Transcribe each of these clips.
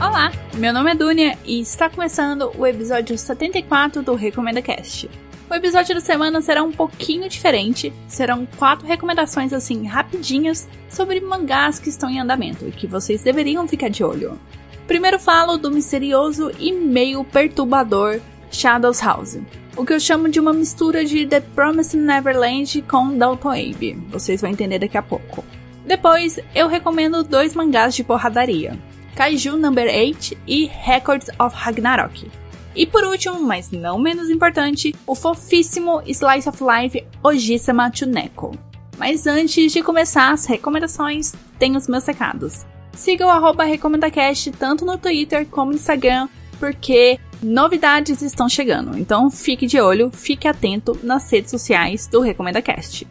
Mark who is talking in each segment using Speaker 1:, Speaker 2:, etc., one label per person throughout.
Speaker 1: Olá, meu nome é Dunia e está começando o episódio 74 do Recomenda Cast. O episódio da semana será um pouquinho diferente, serão quatro recomendações assim rapidinhas sobre mangás que estão em andamento e que vocês deveriam ficar de olho. Primeiro falo do misterioso e meio perturbador Shadows House, o que eu chamo de uma mistura de The Promised Neverland com Dalton Abe. Vocês vão entender daqui a pouco. Depois, eu recomendo dois mangás de porradaria, Kaiju Number 8 e Records of Ragnarok. E por último, mas não menos importante, o fofíssimo Slice of Life Ojisama Chuneko. Mas antes de começar as recomendações, tem os meus recados. Siga o arroba RecomendaCast tanto no Twitter como no Instagram, porque novidades estão chegando. Então fique de olho, fique atento nas redes sociais do RecomendaCast.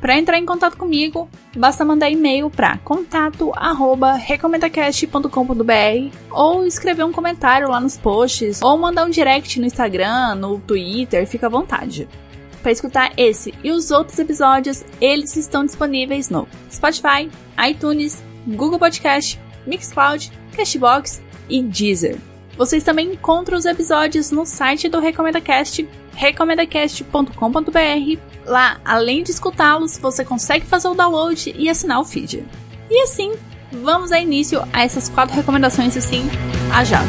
Speaker 1: Para entrar em contato comigo, basta mandar e-mail para contato@recomendacast.com.br ou escrever um comentário lá nos posts ou mandar um direct no Instagram, no Twitter, fica à vontade. Para escutar esse e os outros episódios, eles estão disponíveis no Spotify, iTunes, Google Podcast, Mixcloud, Cashbox e Deezer. Vocês também encontram os episódios no site do RecomendaCast, recomendacast.com.br Lá, além de escutá-los, você consegue fazer o download e assinar o feed. E assim, vamos dar início a essas quatro recomendações assim, a jato.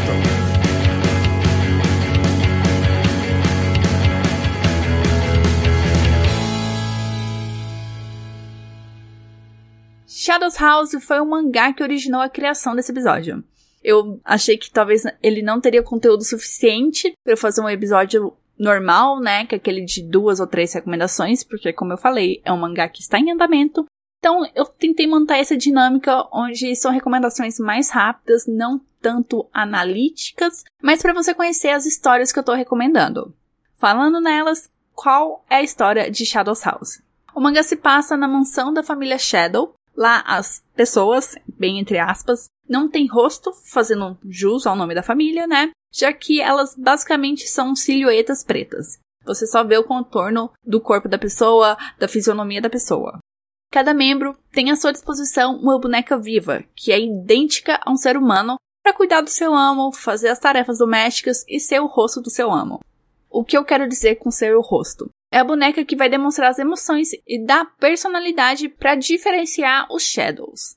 Speaker 1: Shadows House foi o mangá que originou a criação desse episódio. Eu achei que talvez ele não teria conteúdo suficiente para fazer um episódio normal, né? Que é aquele de duas ou três recomendações, porque, como eu falei, é um mangá que está em andamento. Então, eu tentei manter essa dinâmica onde são recomendações mais rápidas, não tanto analíticas, mas para você conhecer as histórias que eu estou recomendando. Falando nelas, qual é a história de Shadows House? O mangá se passa na mansão da família Shadow. Lá as pessoas, bem entre aspas, não têm rosto, fazendo jus ao nome da família, né? já que elas basicamente são silhuetas pretas. Você só vê o contorno do corpo da pessoa, da fisionomia da pessoa. Cada membro tem à sua disposição uma boneca viva, que é idêntica a um ser humano, para cuidar do seu amo, fazer as tarefas domésticas e ser o rosto do seu amo. O que eu quero dizer com ser o rosto? É a boneca que vai demonstrar as emoções e dar personalidade para diferenciar os Shadows.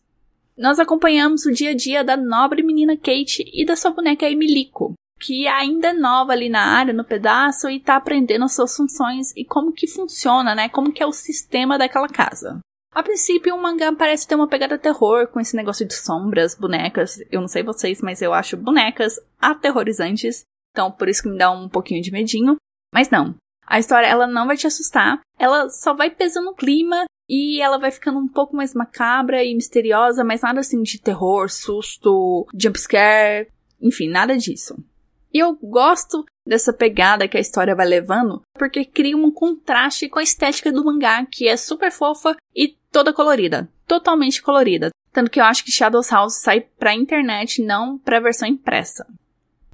Speaker 1: Nós acompanhamos o dia a dia da nobre menina Kate e da sua boneca Emilico, que ainda é nova ali na área, no pedaço, e tá aprendendo as suas funções e como que funciona, né? Como que é o sistema daquela casa. A princípio, o mangá parece ter uma pegada terror, com esse negócio de sombras, bonecas. Eu não sei vocês, mas eu acho bonecas aterrorizantes. Então, por isso que me dá um pouquinho de medinho. Mas não. A história, ela não vai te assustar. Ela só vai pesando o clima e ela vai ficando um pouco mais macabra e misteriosa, mas nada assim de terror, susto, jumpscare, enfim, nada disso. E eu gosto dessa pegada que a história vai levando, porque cria um contraste com a estética do mangá, que é super fofa e toda colorida. Totalmente colorida. Tanto que eu acho que Shadows House sai pra internet, não pra versão impressa.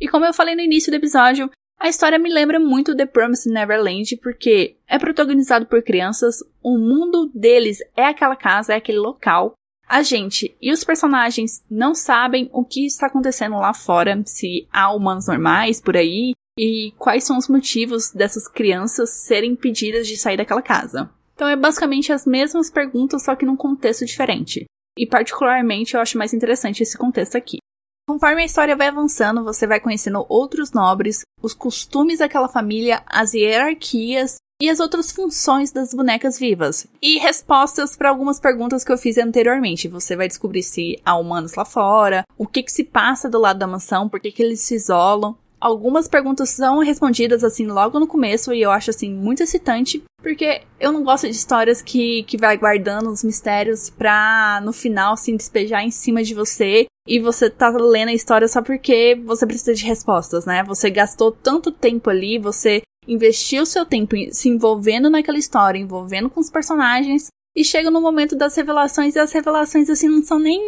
Speaker 1: E como eu falei no início do episódio, a história me lembra muito The Promised Neverland, porque é protagonizado por crianças, o mundo deles é aquela casa, é aquele local, a gente e os personagens não sabem o que está acontecendo lá fora, se há humanos normais por aí e quais são os motivos dessas crianças serem impedidas de sair daquela casa. Então é basicamente as mesmas perguntas, só que num contexto diferente. E particularmente eu acho mais interessante esse contexto aqui. Conforme a história vai avançando, você vai conhecendo outros nobres, os costumes daquela família, as hierarquias e as outras funções das bonecas vivas. E respostas para algumas perguntas que eu fiz anteriormente. Você vai descobrir se há humanos lá fora, o que, que se passa do lado da mansão, por que, que eles se isolam. Algumas perguntas são respondidas assim logo no começo e eu acho assim muito excitante, porque eu não gosto de histórias que, que vai guardando os mistérios pra no final assim despejar em cima de você e você tá lendo a história só porque você precisa de respostas, né? Você gastou tanto tempo ali, você investiu seu tempo se envolvendo naquela história, envolvendo com os personagens, e chega no momento das revelações e as revelações assim não são nem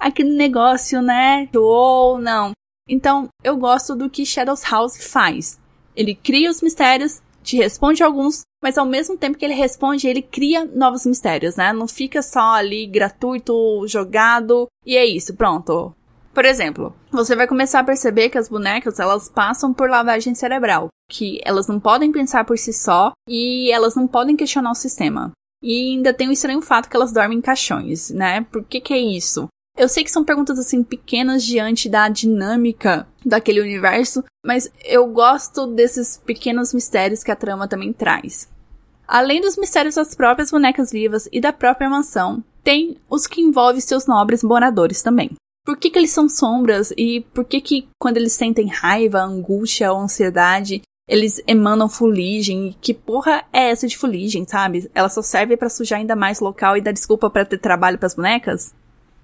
Speaker 1: aquele negócio, né? Ou não. Então, eu gosto do que Shadows House faz. Ele cria os mistérios, te responde alguns, mas ao mesmo tempo que ele responde, ele cria novos mistérios, né? Não fica só ali gratuito, jogado e é isso, pronto. Por exemplo, você vai começar a perceber que as bonecas elas passam por lavagem cerebral, que elas não podem pensar por si só e elas não podem questionar o sistema. E ainda tem o estranho fato que elas dormem em caixões, né? Por que que é isso? Eu sei que são perguntas assim pequenas diante da dinâmica daquele universo, mas eu gosto desses pequenos mistérios que a trama também traz. Além dos mistérios das próprias bonecas vivas e da própria mansão, tem os que envolvem seus nobres moradores também. Por que, que eles são sombras e por que que quando eles sentem raiva, angústia ou ansiedade, eles emanam fuligem? Que porra é essa de fuligem, sabe? Ela só serve para sujar ainda mais local e dar desculpa para ter trabalho para as bonecas?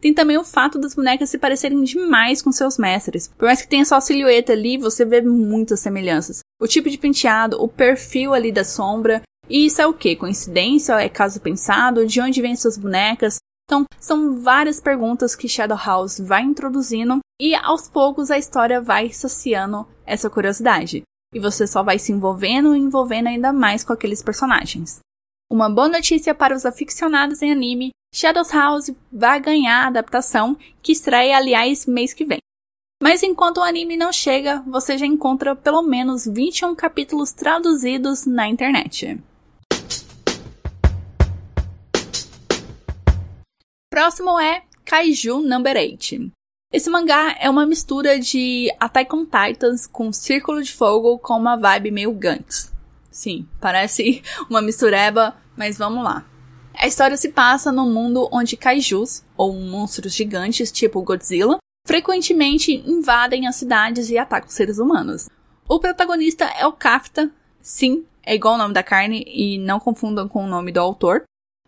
Speaker 1: Tem também o fato das bonecas se parecerem demais com seus mestres. Por mais que tenha só silhueta ali, você vê muitas semelhanças. O tipo de penteado, o perfil ali da sombra. E isso é o que? Coincidência? É caso pensado? De onde vêm suas bonecas? Então, são várias perguntas que Shadow House vai introduzindo e aos poucos a história vai saciando essa curiosidade. E você só vai se envolvendo e envolvendo ainda mais com aqueles personagens. Uma boa notícia para os aficionados em anime Shadows House vai ganhar a adaptação, que estreia, aliás, mês que vem. Mas enquanto o anime não chega, você já encontra pelo menos 21 capítulos traduzidos na internet. Próximo é Kaiju Number 8. Esse mangá é uma mistura de Attack on Titans com Círculo de Fogo com uma vibe meio Gantz. Sim, parece uma mistureba, mas vamos lá. A história se passa num mundo onde kaijus, ou monstros gigantes tipo Godzilla, frequentemente invadem as cidades e atacam seres humanos. O protagonista é o Kafta, sim, é igual o nome da carne e não confundam com o nome do autor.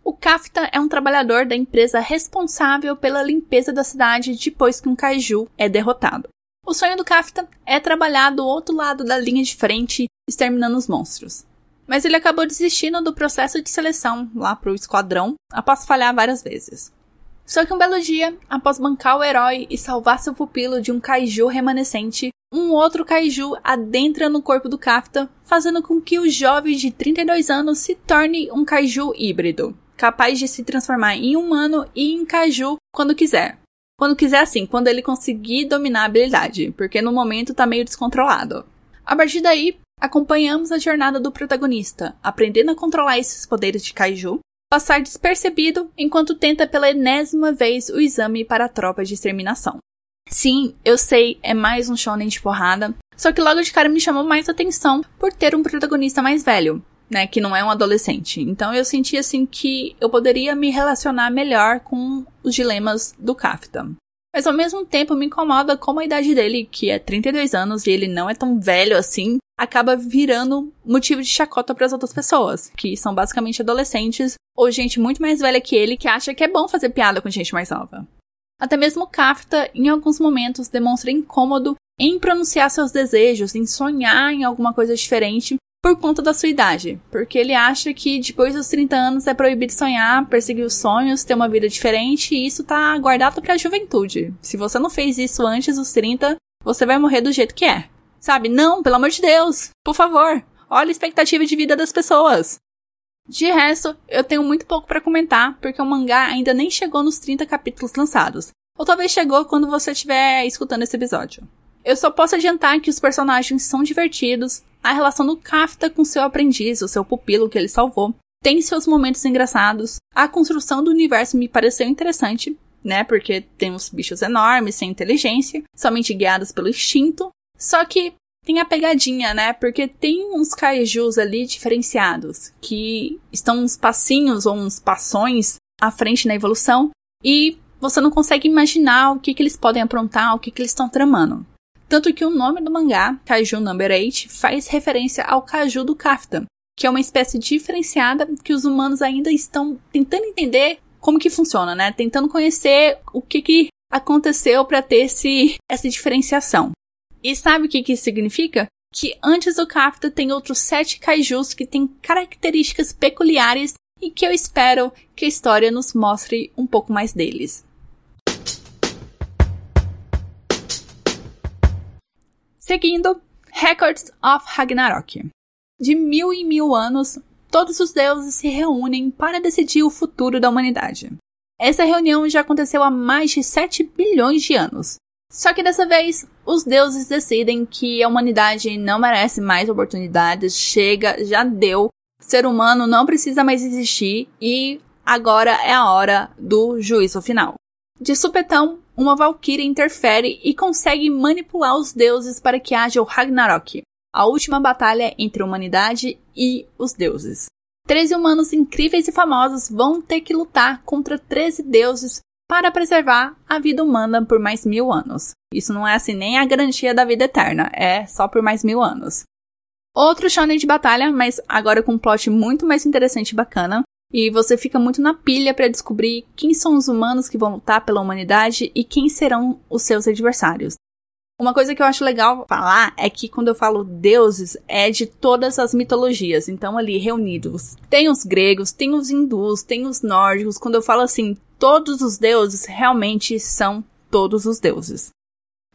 Speaker 1: O Kafta é um trabalhador da empresa responsável pela limpeza da cidade depois que um kaiju é derrotado. O sonho do Kafta é trabalhar do outro lado da linha de frente, exterminando os monstros mas ele acabou desistindo do processo de seleção lá pro esquadrão após falhar várias vezes. Só que um belo dia, após bancar o herói e salvar seu pupilo de um kaiju remanescente, um outro kaiju adentra no corpo do Kafta, fazendo com que o jovem de 32 anos se torne um kaiju híbrido, capaz de se transformar em humano e em kaiju quando quiser. Quando quiser assim, quando ele conseguir dominar a habilidade, porque no momento tá meio descontrolado. A partir daí, Acompanhamos a jornada do protagonista, aprendendo a controlar esses poderes de kaiju, passar despercebido enquanto tenta pela enésima vez o exame para a tropa de exterminação. Sim, eu sei, é mais um shonen de porrada, só que logo de cara me chamou mais atenção por ter um protagonista mais velho, né, que não é um adolescente. Então eu senti assim que eu poderia me relacionar melhor com os dilemas do Kafta. Mas ao mesmo tempo me incomoda como a idade dele, que é 32 anos e ele não é tão velho assim, acaba virando motivo de chacota para as outras pessoas, que são basicamente adolescentes ou gente muito mais velha que ele que acha que é bom fazer piada com gente mais nova. Até mesmo Kafta, em alguns momentos, demonstra incômodo em pronunciar seus desejos, em sonhar em alguma coisa diferente por conta da sua idade, porque ele acha que depois dos 30 anos é proibido sonhar, perseguir os sonhos, ter uma vida diferente e isso tá guardado para a juventude. Se você não fez isso antes dos 30, você vai morrer do jeito que é. Sabe? Não, pelo amor de Deus. Por favor. Olha a expectativa de vida das pessoas. De resto, eu tenho muito pouco para comentar, porque o mangá ainda nem chegou nos 30 capítulos lançados. Ou talvez chegou quando você estiver escutando esse episódio. Eu só posso adiantar que os personagens são divertidos, a relação do Kafta com seu aprendiz, o seu pupilo que ele salvou, tem seus momentos engraçados, a construção do universo me pareceu interessante, né? Porque tem uns bichos enormes, sem inteligência, somente guiados pelo instinto, só que tem a pegadinha, né? Porque tem uns kaijus ali diferenciados, que estão uns passinhos ou uns passões à frente na evolução, e você não consegue imaginar o que, que eles podem aprontar, o que, que eles estão tramando. Tanto que o nome do mangá, Kaiju Number 8, faz referência ao Kaiju do Kaftan, que é uma espécie diferenciada que os humanos ainda estão tentando entender como que funciona, né? Tentando conhecer o que, que aconteceu para ter esse, essa diferenciação. E sabe o que, que isso significa? Que antes do Kafta tem outros sete kaijus que têm características peculiares e que eu espero que a história nos mostre um pouco mais deles. Seguindo, Records of Ragnarok. De mil em mil anos, todos os deuses se reúnem para decidir o futuro da humanidade. Essa reunião já aconteceu há mais de 7 bilhões de anos. Só que dessa vez, os deuses decidem que a humanidade não merece mais oportunidades, chega, já deu, ser humano não precisa mais existir e agora é a hora do juízo final. De supetão, uma valquíria interfere e consegue manipular os deuses para que haja o Ragnarok, a última batalha entre a humanidade e os deuses. Treze humanos incríveis e famosos vão ter que lutar contra 13 deuses para preservar a vida humana por mais mil anos. Isso não é assim nem a garantia da vida eterna, é só por mais mil anos. Outro shonen de batalha, mas agora com um plot muito mais interessante e bacana, e você fica muito na pilha para descobrir quem são os humanos que vão lutar pela humanidade e quem serão os seus adversários. Uma coisa que eu acho legal falar é que quando eu falo deuses, é de todas as mitologias. Então, ali reunidos. Tem os gregos, tem os hindus, tem os nórdicos. Quando eu falo assim, todos os deuses realmente são todos os deuses.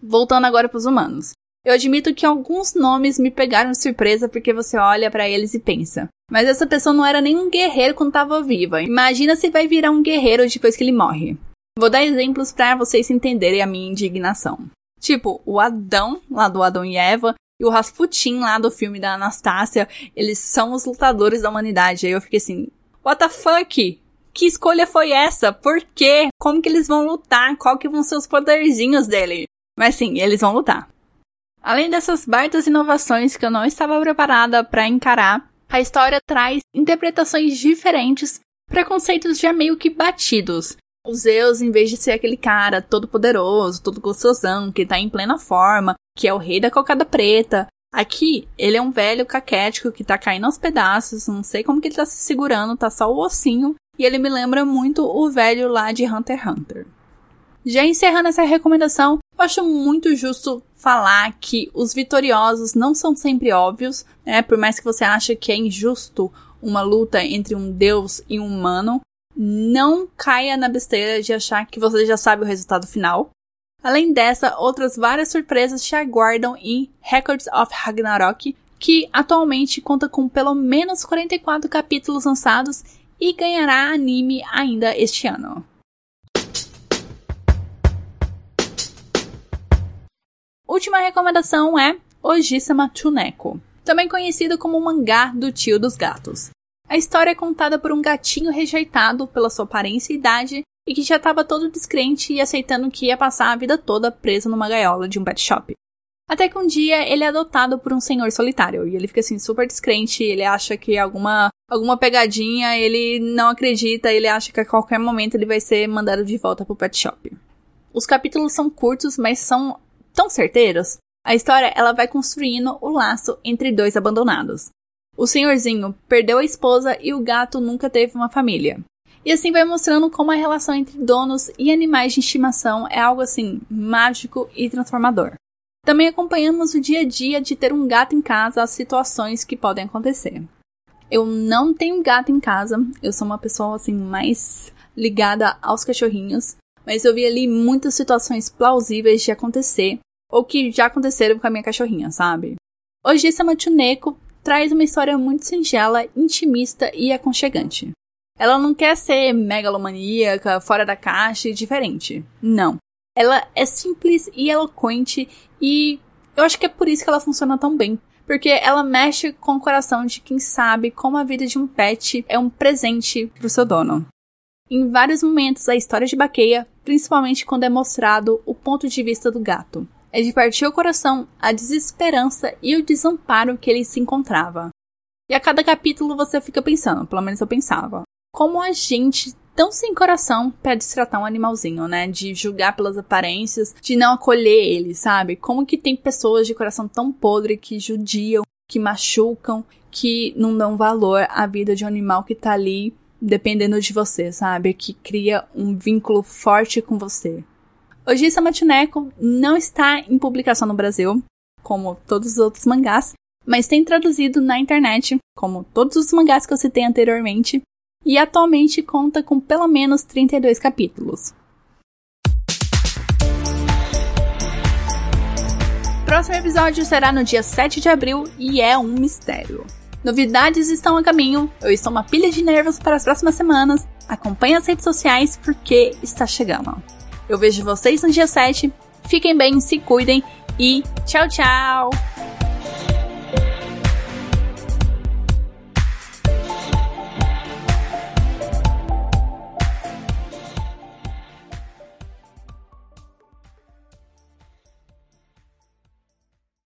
Speaker 1: Voltando agora para os humanos. Eu admito que alguns nomes me pegaram de surpresa porque você olha para eles e pensa. Mas essa pessoa não era nem um guerreiro quando estava viva. Imagina se vai virar um guerreiro depois que ele morre. Vou dar exemplos para vocês entenderem a minha indignação. Tipo, o Adão, lá do Adão e Eva, e o Rasputin, lá do filme da Anastácia, eles são os lutadores da humanidade. Aí eu fiquei assim, what the fuck? Que escolha foi essa? Por quê? Como que eles vão lutar? Qual que vão ser os poderzinhos dele? Mas sim, eles vão lutar. Além dessas baitas inovações que eu não estava preparada para encarar, a história traz interpretações diferentes para conceitos já meio que batidos, o Zeus, em vez de ser aquele cara todo poderoso, todo gostosão, que tá em plena forma, que é o rei da cocada preta, aqui ele é um velho caquético que tá caindo aos pedaços, não sei como que ele tá se segurando, tá só o ossinho, e ele me lembra muito o velho lá de Hunter x Hunter. Já encerrando essa recomendação, eu acho muito justo falar que os vitoriosos não são sempre óbvios, né? Por mais que você ache que é injusto uma luta entre um deus e um humano, não caia na besteira de achar que você já sabe o resultado final. Além dessa, outras várias surpresas te aguardam em Records of Ragnarok, que atualmente conta com pelo menos 44 capítulos lançados e ganhará anime ainda este ano. Última recomendação é Ojisama Chuneko, também conhecido como o mangá do tio dos gatos. A história é contada por um gatinho rejeitado pela sua aparência e idade e que já estava todo descrente e aceitando que ia passar a vida toda preso numa gaiola de um pet shop. Até que um dia ele é adotado por um senhor solitário e ele fica assim super descrente, ele acha que alguma alguma pegadinha, ele não acredita, ele acha que a qualquer momento ele vai ser mandado de volta pro pet shop. Os capítulos são curtos, mas são tão certeiros. A história ela vai construindo o laço entre dois abandonados. O senhorzinho perdeu a esposa e o gato nunca teve uma família. E assim vai mostrando como a relação entre donos e animais de estimação é algo assim mágico e transformador. Também acompanhamos o dia a dia de ter um gato em casa, as situações que podem acontecer. Eu não tenho gato em casa, eu sou uma pessoa assim mais ligada aos cachorrinhos, mas eu vi ali muitas situações plausíveis de acontecer ou que já aconteceram com a minha cachorrinha, sabe? É Matuneko traz uma história muito singela, intimista e aconchegante. Ela não quer ser megalomaníaca, fora da caixa e diferente. Não. Ela é simples e eloquente e eu acho que é por isso que ela funciona tão bem. Porque ela mexe com o coração de quem sabe como a vida de um pet é um presente pro seu dono. Em vários momentos, a história de Baqueia, principalmente quando é mostrado o ponto de vista do gato é de partir o coração a desesperança e o desamparo que ele se encontrava. E a cada capítulo você fica pensando, pelo menos eu pensava, como a gente tão sem coração para destratar um animalzinho, né? De julgar pelas aparências, de não acolher ele, sabe? Como que tem pessoas de coração tão podre que judiam, que machucam, que não dão valor à vida de um animal que tá ali dependendo de você, sabe? Que cria um vínculo forte com você. Hoje Samatineko não está em publicação no Brasil, como todos os outros mangás, mas tem traduzido na internet, como todos os mangás que eu citei anteriormente, e atualmente conta com pelo menos 32 capítulos. Próximo episódio será no dia 7 de abril e é um mistério. Novidades estão a caminho, eu estou uma pilha de nervos para as próximas semanas. Acompanhe as redes sociais porque está chegando. Eu vejo vocês no dia 7. Fiquem bem, se cuidem e tchau, tchau!